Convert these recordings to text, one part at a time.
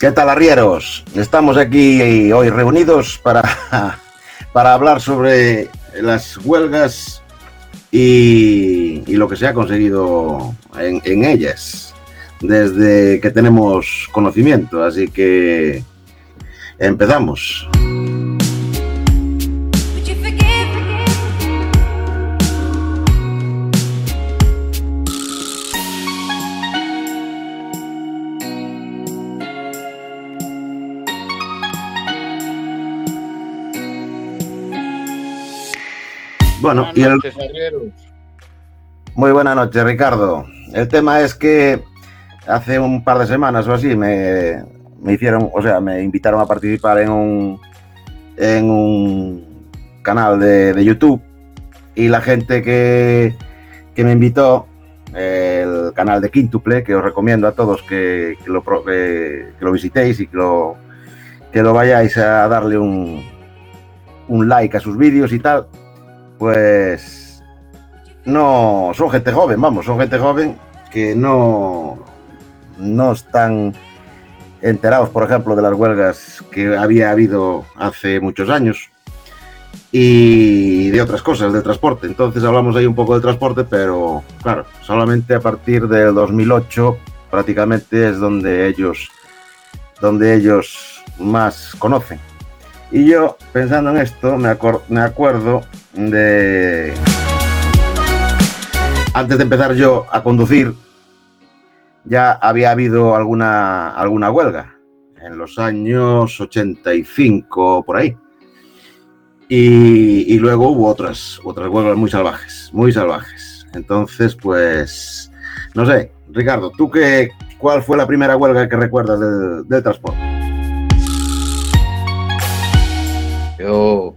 ¿Qué tal, arrieros? Estamos aquí hoy reunidos para, para hablar sobre las huelgas y, lo que se ha conseguido en, ellas desde que tenemos conocimiento. Así que empezamos. Bueno, Buenas y el... noches. Muy buenas noches, Ricardo. El tema es que hace un par de semanas o así me, me hicieron, o sea, me invitaron a participar en un, en un canal de, de YouTube y la gente que, que me invitó, el canal de Quintuple, que os recomiendo a todos que, que lo, que lo visitéis y que lo, que lo vayáis a darle un, un like a sus vídeos y tal, pues no son gente joven, vamos, son gente joven que no, no están enterados, por ejemplo, de las huelgas que había habido hace muchos años y de otras cosas, del transporte. Entonces hablamos ahí un poco del transporte, pero claro, solamente a partir del 2008 prácticamente es donde ellos, donde ellos más conocen. Y yo, pensando en esto, me, me acuerdo de... Antes de empezar yo a conducir, ya había habido alguna, alguna huelga, en los años 85 por ahí. Y, y luego hubo otras, otras huelgas muy salvajes, muy salvajes. Entonces, pues, no sé, Ricardo, ¿tú qué, cuál fue la primera huelga que recuerdas del transporte? Yo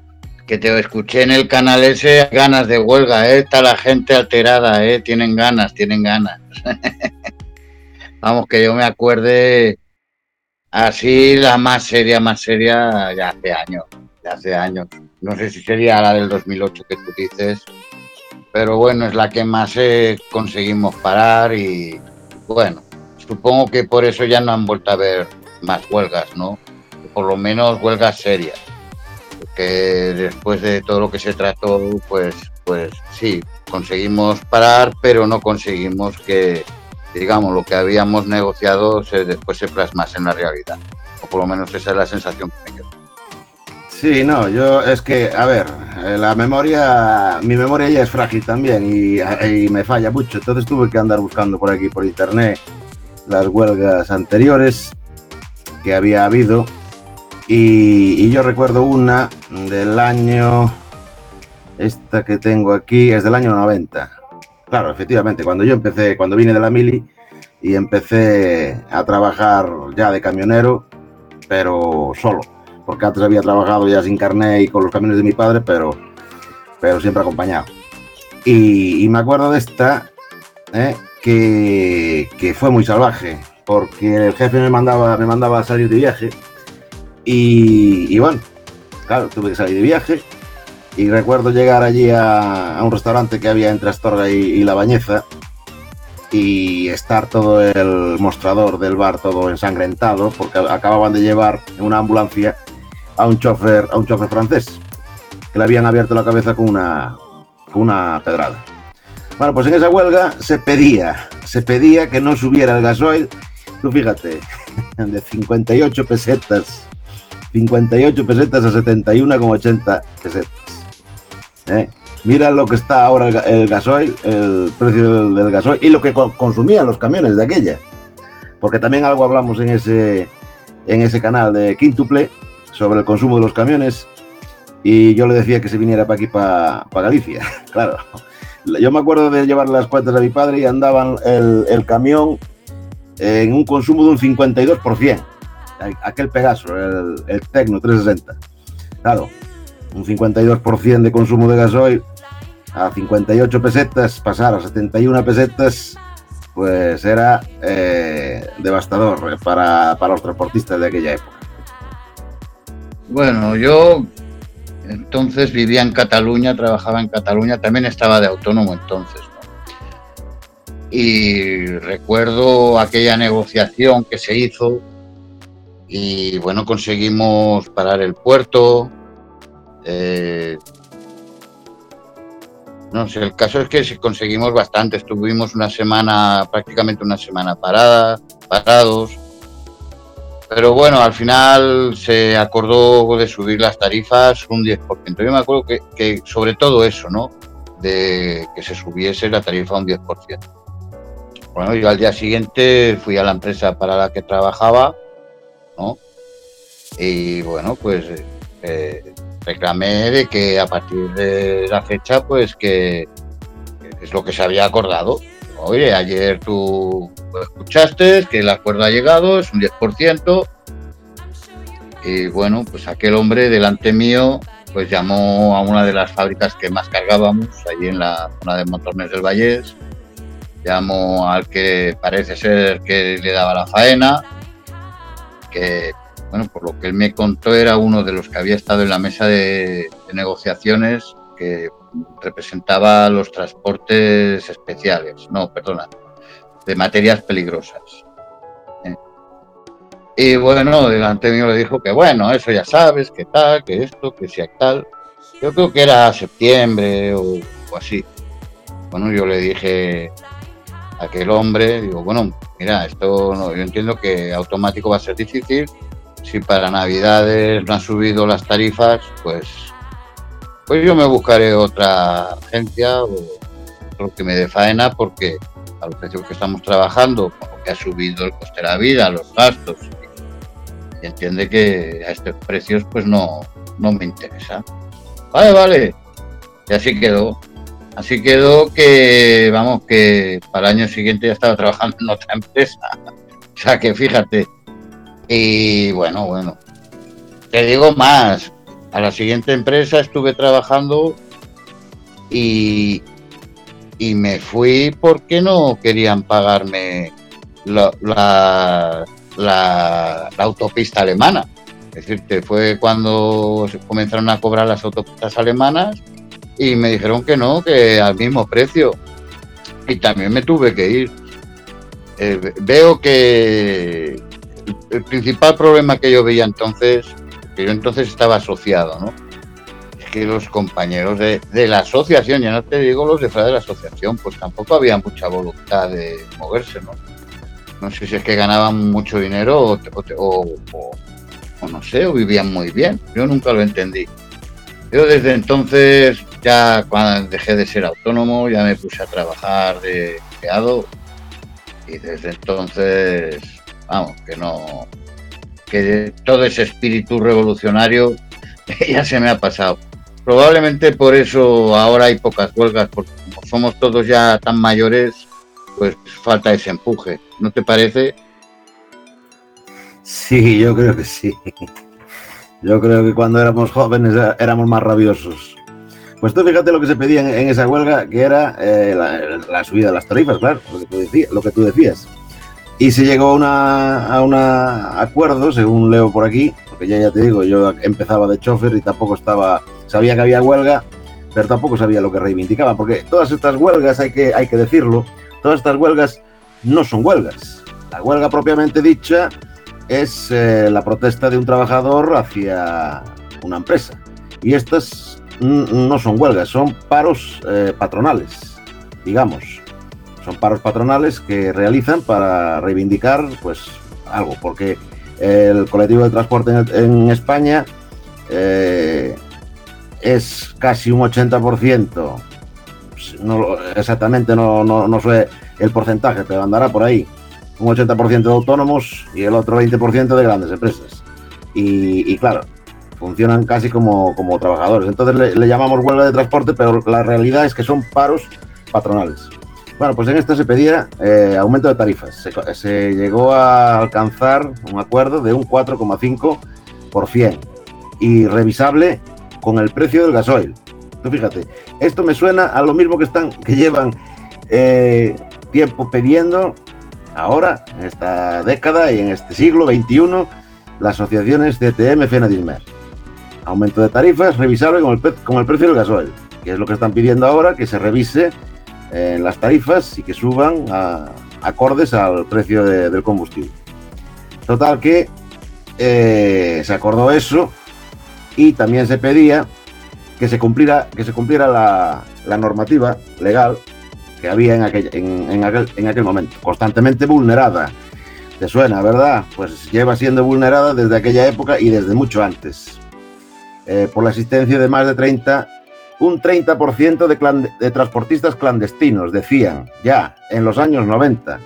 que te escuché en el canal ese, ganas de huelga, ¿eh? Está la gente alterada, ¿eh? Tienen ganas, tienen ganas. Vamos, que yo me acuerde así la más seria, más seria, ya hace años, ya hace años. No sé si sería la del 2008 que tú dices, pero bueno, es la que más eh, conseguimos parar y bueno, supongo que por eso ya no han vuelto a ver más huelgas, ¿no? Por lo menos huelgas serias que después de todo lo que se trató, pues, pues sí, conseguimos parar, pero no conseguimos que, digamos, lo que habíamos negociado se, después se plasmase en la realidad. O por lo menos esa es la sensación que me quedó. Sí, no, yo es que, a ver, eh, la memoria, mi memoria ya es frágil también y, y me falla mucho, entonces tuve que andar buscando por aquí, por internet, las huelgas anteriores que había habido y, yo recuerdo una del año, esta que tengo aquí es del año 90. Claro, efectivamente, cuando yo empecé, cuando vine de la mili y empecé a trabajar ya de camionero, pero solo porque antes había trabajado ya sin carnet y con los camiones de mi padre, pero, pero siempre acompañado. Y, y me acuerdo de esta, ¿eh? que, que fue muy salvaje, porque el jefe me mandaba, me mandaba a salir de viaje y, y bueno, claro, tuve que salir de viaje. Y recuerdo llegar allí a, un restaurante que había entre Astorga y, y La Bañeza. Y estar todo el mostrador del bar todo ensangrentado porque acababan de llevar en una ambulancia a un chofer, a un chofer francés que le habían abierto la cabeza con una, con una pedrada. Bueno, pues en esa huelga se pedía, se pedía que no subiera el gasoil, tú fíjate, de 58 pesetas, 58 pesetas a 71,80 pesetas. ¿eh? Mira lo que está ahora el, gasoil, el precio del, gasoil y lo que consumían los camiones de aquella. Porque también algo hablamos en ese, en ese canal de Quintuple sobre el consumo de los camiones y yo le decía que se viniera para aquí, para, para Galicia. claro. Yo me acuerdo de llevar las cuentas a mi padre y andaban el, el camión en un consumo de un 52%. Aquel Pegaso, el, Tecno 360. Claro, un 52% de consumo de gasoil a 58 pesetas, pasar a 71 pesetas, pues era eh, devastador para, para, los transportistas de aquella época. Bueno, yo entonces vivía en Cataluña, trabajaba en Cataluña, también estaba de autónomo entonces. Y recuerdo aquella negociación que se hizo y bueno, conseguimos parar el puerto. Eh, no sé, el caso es que conseguimos bastante, estuvimos una semana, prácticamente una semana parada, parados. Pero bueno, al final se acordó de subir las tarifas un 10%. Yo me acuerdo que, que sobre todo eso, ¿no? De que se subiese la tarifa un 10%. Bueno, yo al día siguiente fui a la empresa para la que trabajaba, ¿no? Y bueno, pues eh, reclamé de que a partir de la fecha, pues que es lo que se había acordado. Oye, ayer tú escuchaste que el acuerdo ha llegado, es un 10%. Y bueno, pues aquel hombre delante mío, pues llamó a una de las fábricas que más cargábamos, allí en la zona de Montornes del Vallés. Llamó al que parece ser que le daba la faena, que bueno, por lo que él me contó, era uno de los que había estado en la mesa de, negociaciones que representaba los transportes especiales, no, perdona, de materias peligrosas. ¿eh? Y bueno, delante mío le dijo que bueno, eso ya sabes, que tal, que esto, que sea tal. Yo creo que era septiembre o, así. Bueno, yo le dije aquel hombre, digo, bueno, mira, esto no, yo entiendo que automático va a ser difícil, si para Navidades no han subido las tarifas, pues, pues yo me buscaré otra agencia o otro que me dé faena porque a los precios que estamos trabajando, porque ha subido el coste de la vida, los gastos, y entiende que a estos precios pues no, no me interesa. Vale, vale. Y así quedó. Así quedó que, vamos, que para el año siguiente ya estaba trabajando en otra empresa. O sea que fíjate, y bueno, bueno, te digo más, a la siguiente empresa estuve trabajando y, y me fui porque no querían pagarme la, autopista alemana. Es decir, fue cuando comenzaron a cobrar las autopistas alemanas y me dijeron que no, que al mismo precio. Y también me tuve que ir. Eh, veo que, el principal problema que yo veía entonces, que yo entonces estaba asociado, ¿no? Es que los compañeros de, de la asociación, ya no te digo los de fuera de la asociación, pues tampoco había mucha voluntad de moverse, ¿no? No sé si es que ganaban mucho dinero o, o, o, o no sé, o vivían muy bien. Yo nunca lo entendí. Yo desde entonces, ya cuando dejé de ser autónomo, ya me puse a trabajar de empleado y desde entonces vamos, que no, que todo ese espíritu revolucionario ya se me ha pasado. Probablemente por eso ahora hay pocas huelgas, porque como somos todos ya tan mayores, pues falta ese empuje. ¿No te parece? Sí, yo creo que sí. Yo creo que cuando éramos jóvenes éramos más rabiosos. Pues tú fíjate lo que se pedía en, en esa huelga, que era eh, la, la, subida de las tarifas, claro, lo que tú decías. Lo que tú decías y se llegó a una acuerdo, según leo por aquí, porque ya, ya te digo, yo empezaba de chofer y tampoco estaba, sabía que había huelga, pero tampoco sabía lo que reivindicaban, porque todas estas huelgas, hay que, hay que decirlo, todas estas huelgas no son huelgas. La huelga propiamente dicha es eh, la protesta de un trabajador hacia una empresa. Y estas no son huelgas, son paros eh, patronales, digamos. Son paros patronales que realizan para reivindicar pues algo, porque el colectivo de transporte en, España eh, es casi un 80%, pues, exactamente no, no, no sé el porcentaje, pero andará por ahí, un 80% de autónomos y el otro 20% de grandes empresas. Y, claro, funcionan casi como, como trabajadores. Entonces le, llamamos huelga de transporte, pero la realidad es que son paros patronales. Bueno, pues en esto se pedía eh, aumento de tarifas. Se, se, llegó a alcanzar un acuerdo de un 4,5% y revisable con el precio del gasoil. Tú fíjate, esto me suena a lo mismo que están, que llevan eh, tiempo pidiendo ahora, en esta década y en este siglo XXI, las asociaciones CTM, FENADILMER. Aumento de tarifas revisable con el, el precio del gasoil, que es lo que están pidiendo ahora, que se revise eh, las tarifas y que suban acordes al precio del combustible. Total que eh, se acordó eso y también se pedía que se cumpliera, que se cumpliera la, normativa legal que había en aquel, en, aquel, en aquel momento, constantemente vulnerada. ¿Te suena, verdad? Pues lleva siendo vulnerada desde aquella época y desde mucho antes. Eh, por la existencia de más de 30, un 30% de, de, transportistas clandestinos, decían, ya en los años 90,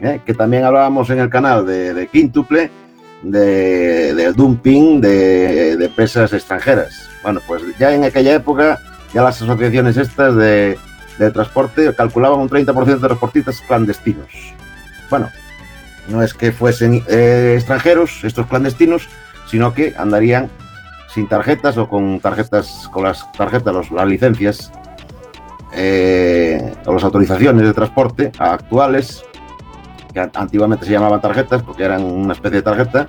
¿eh? que también hablábamos en el canal de, de Quíntuple, de, del dumping de, de empresas extranjeras. Bueno, pues ya en aquella época, ya las asociaciones estas de, de transporte calculaban un 30% de transportistas clandestinos. Bueno, no es que fuesen eh, extranjeros estos clandestinos, sino que andarían sin tarjetas o con tarjetas, con las tarjetas, los, las licencias eh, o las autorizaciones de transporte actuales, que antiguamente se llamaban tarjetas porque eran una especie de tarjeta,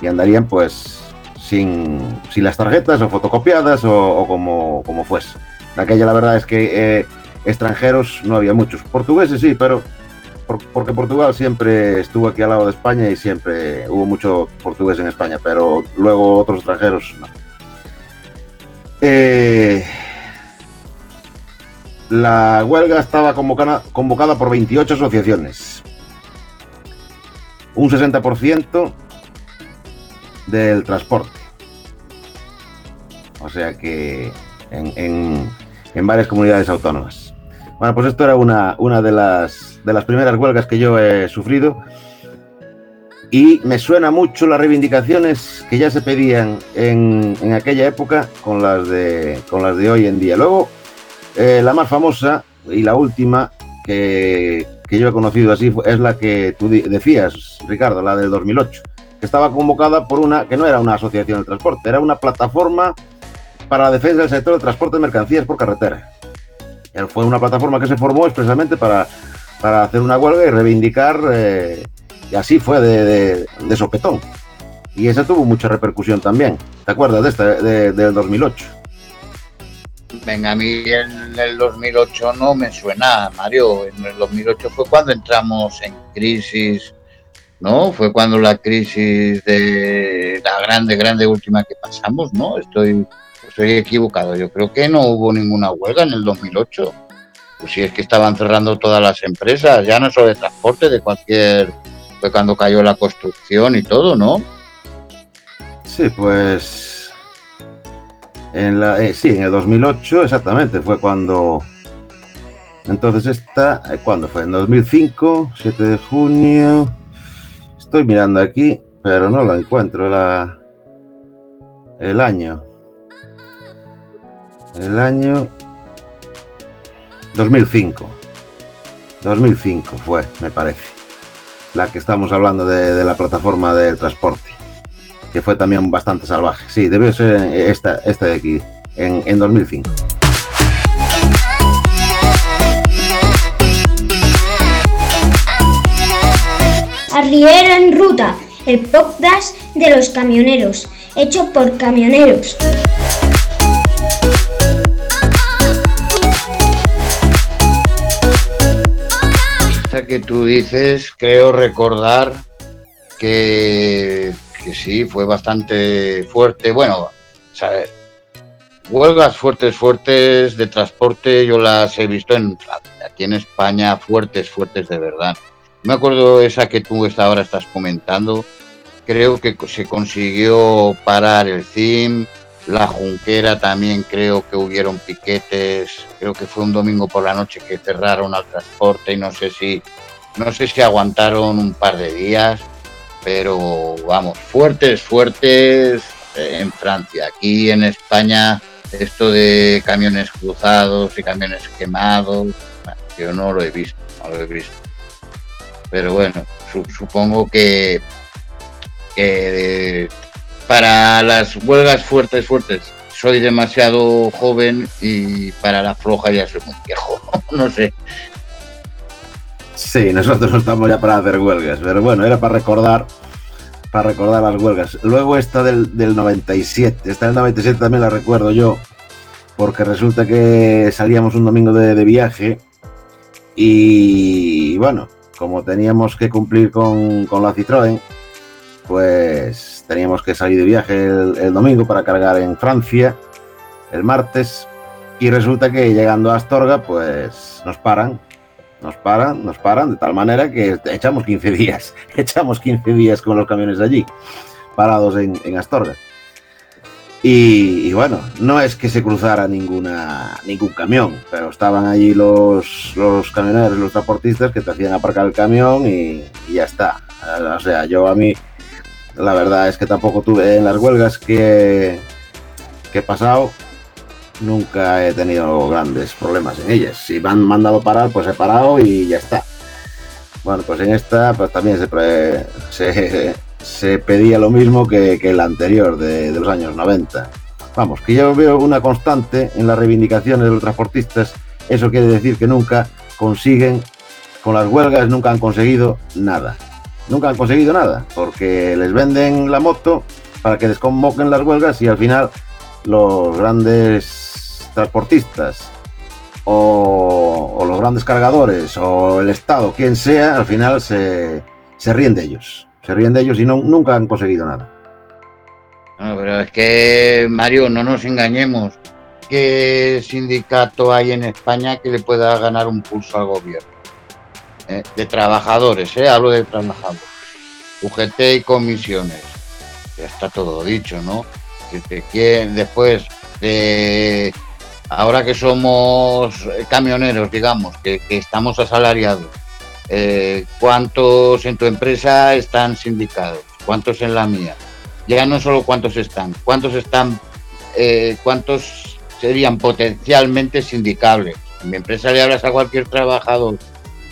y andarían pues sin, sin las tarjetas o fotocopiadas o, o como, como fuese. Aquella la verdad es que eh, extranjeros no había muchos. Portugueses sí, pero porque Portugal siempre estuvo aquí al lado de España y siempre hubo mucho portugués en España, pero luego otros extranjeros no. Eh, la huelga estaba convocada, convocada por 28 asociaciones. Un 60% del transporte. O sea que en, en, en varias comunidades autónomas. Bueno, pues esto era una, una de, las, de las primeras huelgas que yo he sufrido. Y me suena mucho las reivindicaciones que ya se pedían en, en aquella época con las, de, con las de hoy en día. Luego, eh, la más famosa y la última que, que, yo he conocido así es la que tú decías, Ricardo, la del 2008, que estaba convocada por una, que no era una asociación de transporte, era una plataforma para la defensa del sector del transporte de mercancías por carretera. Fue una plataforma que se formó expresamente para, para hacer una huelga y reivindicar, eh, y así fue de, de, de, sopetón. Y esa tuvo mucha repercusión también. ¿Te acuerdas de esta, de, del 2008? Venga, a mí en el 2008 no me suena, Mario. En el 2008 fue cuando entramos en crisis, ¿no? Fue cuando la crisis de la grande, grande última que pasamos, ¿no? Estoy estoy equivocado. Yo creo que no hubo ninguna huelga en el 2008. Pues si es que estaban cerrando todas las empresas, ya no solo de transporte, de cualquier. Fue cuando cayó la construcción y todo, ¿no? Sí, pues. En la, eh, sí, en el 2008, exactamente, fue cuando. Entonces, esta. Eh, ¿Cuándo fue? En 2005, 7 de junio. Estoy mirando aquí, pero no lo encuentro la, el año el año 2005. 2005 fue, me parece, la que estamos hablando de, de, la plataforma del transporte, que fue también bastante salvaje. Sí, debe ser esta, de aquí, en, en 2005. Arriera en ruta, el podcast de los camioneros, hecho por camioneros. Que tú dices, creo recordar que, que sí, fue bastante fuerte. Bueno, ¿sabes? huelgas fuertes, fuertes de transporte, yo las he visto en aquí en España, fuertes, fuertes de verdad. Me acuerdo esa que tú ahora estás comentando, creo que se consiguió parar el CIM, la Junquera también creo que hubieron piquetes, creo que fue un domingo por la noche que cerraron al transporte y no sé si no sé si aguantaron un par de días, pero vamos, fuertes, fuertes en Francia. Aquí en España esto de camiones cruzados y camiones quemados, yo no lo he visto, no lo he visto. Pero bueno, supongo que, que para las huelgas fuertes, fuertes, soy demasiado joven y para la floja ya soy muy viejo. no sé. Sí, nosotros no estamos ya para hacer huelgas, pero bueno, era para recordar para recordar las huelgas. Luego esta del, del 97, esta del 97 también la recuerdo yo, porque resulta que salíamos un domingo de, de viaje y bueno, como teníamos que cumplir con, con la Citroën, pues teníamos que salir de viaje el, domingo para cargar en Francia el martes y resulta que llegando a Astorga pues nos paran, nos paran, nos paran de tal manera que echamos 15 días, echamos 15 días con los camiones allí, parados en, Astorga. Y, y, bueno, no es que se cruzara ninguna, ningún camión, pero estaban allí los, los camioneros, los transportistas que te hacían aparcar el camión y, y ya está. O sea, yo a mí la verdad es que tampoco tuve en las huelgas que, que he pasado, nunca he tenido grandes problemas en ellas. Si me han mandado parar, pues he parado y ya está. Bueno, pues en esta pues también se, se, pedía lo mismo que, que el anterior de, de, los años 90. Vamos, que yo veo una constante en las reivindicaciones de los transportistas. Eso quiere decir que nunca consiguen, con las huelgas nunca han conseguido nada nunca han conseguido nada, porque les venden la moto para que desconvoquen las huelgas y al final los grandes transportistas o, los grandes cargadores o el Estado, quien sea, al final se, se ríen de ellos. Se ríen de ellos y no, nunca han conseguido nada. No, pero es que, Mario, no nos engañemos. ¿Qué sindicato hay en España que le pueda ganar un pulso al gobierno? ¿Eh? de trabajadores, ¿eh? hablo de trabajadores, UGT y comisiones, ya está todo dicho, ¿no? Que te quieren, después de ahora que somos camioneros, digamos, que, que estamos asalariados, eh, ¿cuántos en tu empresa están sindicados? ¿Cuántos en la mía? Ya no solo cuántos están, cuántos están, eh, cuántos serían potencialmente sindicables. En mi empresa le hablas a cualquier trabajador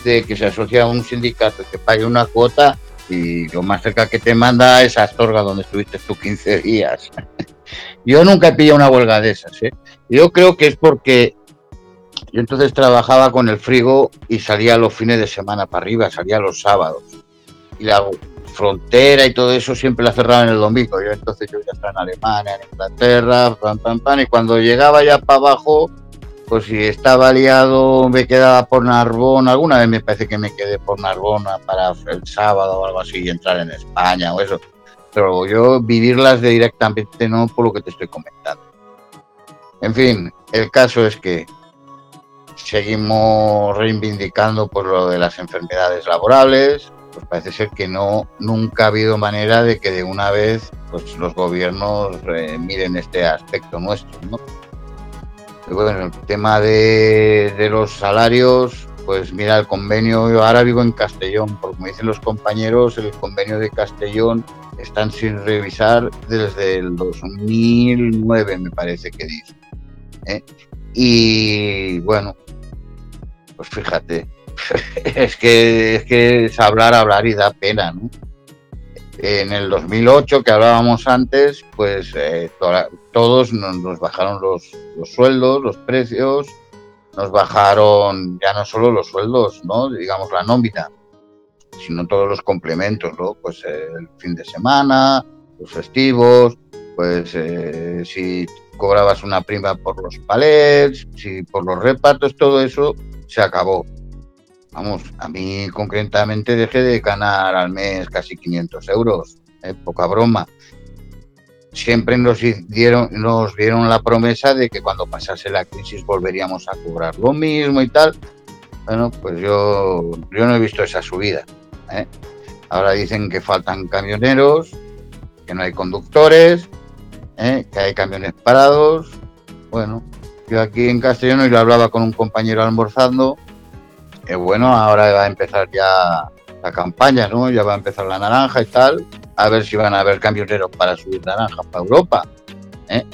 que se asocia a un sindicato que pague una cuota y lo más cerca que te manda es Astorga, donde estuviste tú 15 días. yo nunca he pillado una huelga de esas. ¿eh? Yo creo que es porque yo entonces trabajaba con el frigo y salía los fines de semana para arriba, salía los sábados. Y la frontera y todo eso siempre la cerraban el domingo. Yo entonces yo ya estaba en Alemania, en Inglaterra, pan, pan, pan, y cuando llegaba ya para abajo pues si estaba liado me quedaba por Narbona, alguna vez me parece que me quedé por Narbona para el sábado o algo así y entrar en España o eso, pero yo vivirlas de directamente no por lo que te estoy comentando. En fin, el caso es que seguimos reivindicando por lo de las enfermedades laborales, pues parece ser que no nunca ha habido manera de que de una vez pues los gobiernos eh, miren este aspecto nuestro, ¿no? Bueno, el tema de, de, los salarios, pues mira, el convenio, yo ahora vivo en Castellón, porque como dicen los compañeros, el convenio de Castellón están sin revisar desde el 2009, me parece que dice. ¿eh? Y bueno, pues fíjate, es que es que es hablar, hablar y da pena, ¿no? En el 2008, que hablábamos antes, pues eh, to todos nos, nos bajaron los, los, sueldos, los precios, nos bajaron ya no solo los sueldos, ¿no? digamos la nómina, sino todos los complementos, ¿no? Pues el fin de semana, los festivos, pues eh, si cobrabas una prima por los palets, si por los repartos, todo eso se acabó. Vamos, a mí concretamente dejé de ganar al mes casi 500 euros, eh, poca broma. Siempre nos dieron, nos dieron la promesa de que cuando pasase la crisis volveríamos a cobrar lo mismo y tal. Bueno, pues yo, yo no he visto esa subida. ¿eh? Ahora dicen que faltan camioneros, que no hay conductores, ¿eh? que hay camiones parados. Bueno, yo aquí en Castellano y lo hablaba con un compañero almorzando. Bueno, ahora va a empezar ya la campaña, ¿no? Ya va a empezar la naranja y tal. A ver si van a haber camioneros para subir naranja para Europa. ¿eh?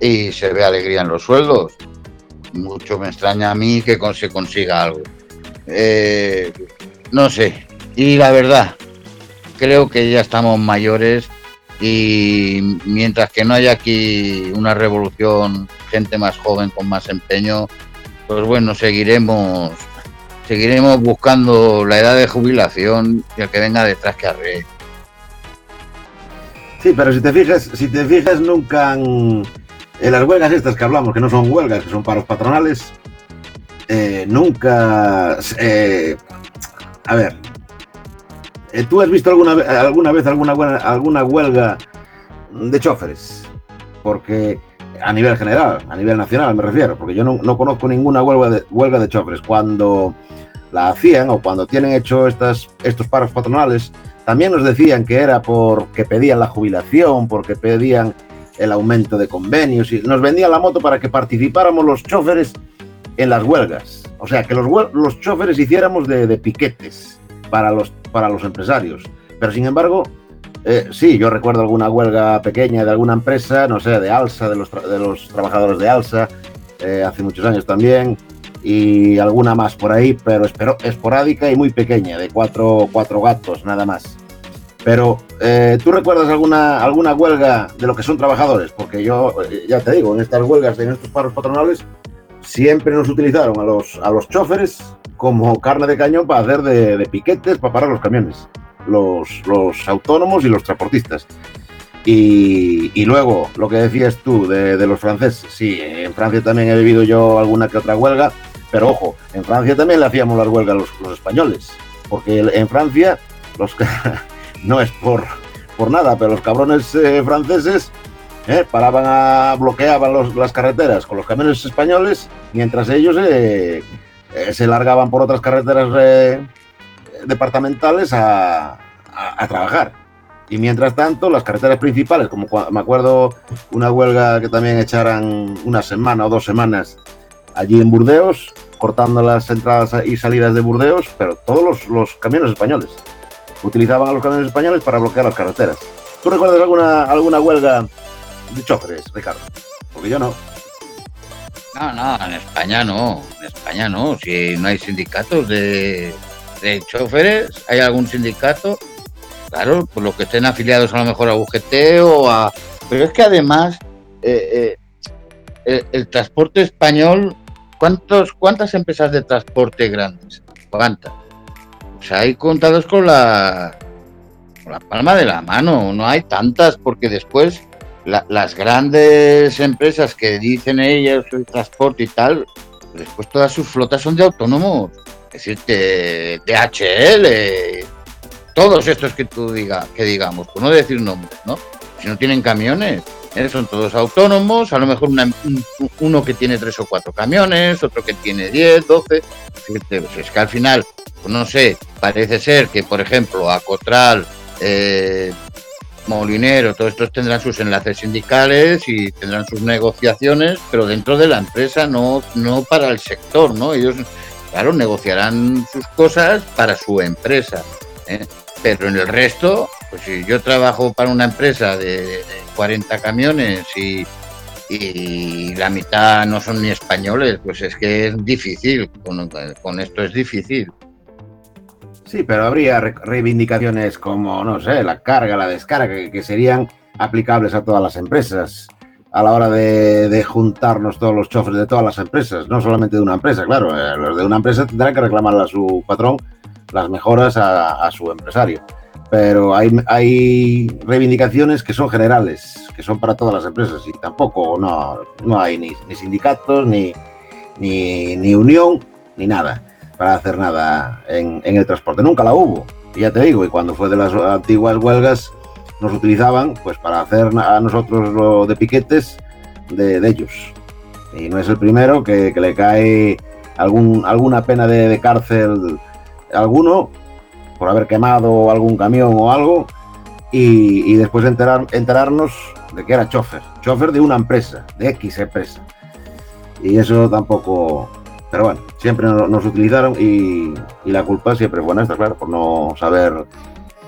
Y se ve alegría en los sueldos. Mucho me extraña a mí que se consiga algo. Eh, no sé. Y la verdad, creo que ya estamos mayores y mientras que no haya aquí una revolución, gente más joven con más empeño, pues bueno, seguiremos seguiremos buscando la edad de jubilación y el que venga detrás que arre. Sí, pero si te fijas, si te fijas nunca en, las huelgas estas que hablamos, que no son huelgas, que son paros patronales, eh, nunca eh, a ver, eh, ¿Tú has visto alguna, alguna vez alguna, alguna huelga de choferes? Porque a nivel general, a nivel nacional me refiero, porque yo no, conozco ninguna huelga de, huelga de choferes. Cuando la hacían o cuando tienen hecho estas, estos paros patronales, también nos decían que era porque pedían la jubilación, porque pedían el aumento de convenios y nos vendían la moto para que participáramos los choferes en las huelgas. O sea, que los, los choferes hiciéramos de, de piquetes para los, para los empresarios. Pero sin embargo, eh, sí, yo recuerdo alguna huelga pequeña de alguna empresa, no sé, de Alsa, de los, de los trabajadores de Alsa, eh, hace muchos años también, y alguna más por ahí, pero esporádica y muy pequeña, de cuatro, cuatro gatos, nada más. Pero, eh, ¿tú recuerdas alguna, alguna huelga de lo que son trabajadores? Porque yo, ya te digo, en estas huelgas, en estos paros patronales, siempre nos utilizaron a los, a los choferes como carne de cañón para hacer de, piquetes para parar los camiones, los, los autónomos y los transportistas. Y, luego, lo que decías tú de, los franceses, sí, en Francia también he vivido yo alguna que otra huelga, pero ojo, en Francia también le hacíamos las huelgas a los, españoles, porque en Francia, los no es por, por nada, pero los cabrones eh, franceses eh, paraban a, bloqueaban las carreteras con los camiones españoles, mientras ellos eh, eh, se largaban por otras carreteras eh, departamentales a, trabajar. Y mientras tanto, las carreteras principales, como me acuerdo una huelga que también echaran una semana o dos semanas allí en Burdeos, cortando las entradas y salidas de Burdeos, pero todos los, camiones españoles utilizaban a los camiones españoles para bloquear las carreteras. ¿Tú recuerdas alguna, alguna huelga de choferes, Ricardo? Porque yo no. No, no, en España no, en España no. Si no hay sindicatos de, de choferes, ¿hay algún sindicato? Claro, por lo que estén afiliados a lo mejor a UGT o a... Pero es que además eh, eh, el, transporte español, ¿cuántos, ¿cuántas empresas de transporte grandes? ¿Cuántas? Sea, hay contados con la, con la palma de la mano, no hay tantas porque después las grandes empresas que dicen ellas el transporte y tal, después todas sus flotas son de autónomos. Es decir, de DHL, todos estos que tú digas, que digamos, por no decir nombres, ¿no? Si no tienen camiones, ¿eh? son todos autónomos, a lo mejor uno que tiene tres o cuatro camiones, otro que tiene diez, doce. Pues es que al final, pues no sé, parece ser que, por ejemplo, Acotral, eh, Molinero, todos estos tendrán sus enlaces sindicales y tendrán sus negociaciones, pero dentro de la empresa, no, no para el sector, ¿no? Ellos, claro, negociarán sus cosas para su empresa, ¿eh? pero en el resto, pues si yo trabajo para una empresa de, 40 camiones y, la mitad no son ni españoles, pues es que es difícil, con, con esto es difícil. Sí, pero habría reivindicaciones como, no sé, la carga, la descarga, que, serían aplicables a todas las empresas a la hora de, juntarnos todos los choferes de todas las empresas, no solamente de una empresa, claro, eh, los de una empresa tendrán que reclamar a su patrón las mejoras a, su empresario. Pero hay, hay reivindicaciones que son generales, que son para todas las empresas y tampoco no, no hay ni, sindicatos, ni, ni, unión, ni nada para hacer nada en, en, el transporte. Nunca la hubo, ya te digo, y cuando fue de las antiguas huelgas nos utilizaban pues para hacer a nosotros lo de piquetes de, de ellos. Y no es el primero que, que le cae algún, alguna pena de, cárcel alguno por haber quemado algún camión o algo y, después enterar, enterarnos de que era chofer, chofer de una empresa, de X empresa. Y eso tampoco, pero bueno, siempre nos, utilizaron y, la culpa siempre fue nuestra, claro, por no saber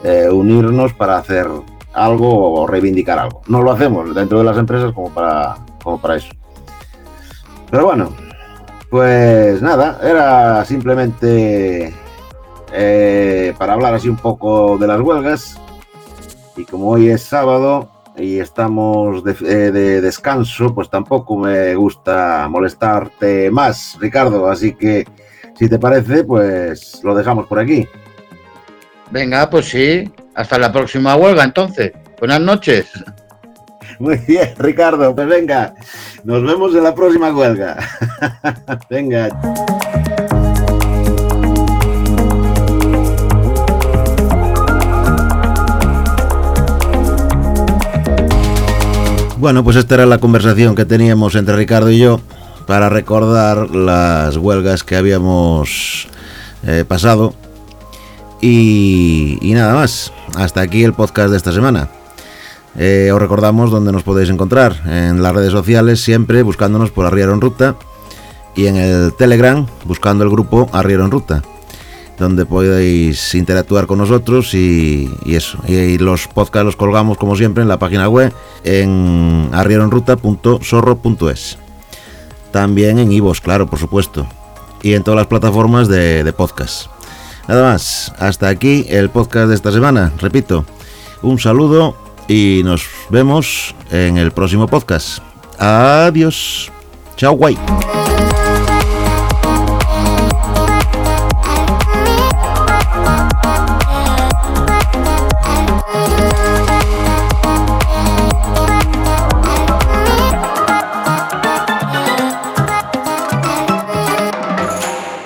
eh, unirnos para hacer algo o reivindicar algo. No lo hacemos dentro de las empresas como para, como para eso. Pero bueno, pues nada, era simplemente eh, para hablar así un poco de las huelgas. Y como hoy es sábado y estamos de, eh, de, descanso, pues tampoco me gusta molestarte más, Ricardo. Así que, si te parece, pues lo dejamos por aquí. Venga, pues sí. Hasta la próxima huelga, entonces. Buenas noches. Muy bien, Ricardo. Pues venga, nos vemos en la próxima huelga. venga. Bueno, pues esta era la conversación que teníamos entre Ricardo y yo para recordar las huelgas que habíamos eh, pasado. Y, nada más. Hasta aquí el podcast de esta semana. Eh, os recordamos dónde nos podéis encontrar en las redes sociales, siempre buscándonos por Arriero en Ruta y en el Telegram buscando el grupo Arriero en Ruta, donde podéis interactuar con nosotros y, eso. Y, los podcasts los colgamos como siempre en la página web en arrieroenruta.sorro.es. También en Ivos, claro, por supuesto. Y en todas las plataformas de, de podcast. Nada más, hasta aquí el podcast de esta semana. Repito, un saludo y nos vemos en el próximo podcast. Adiós. Chao, guay.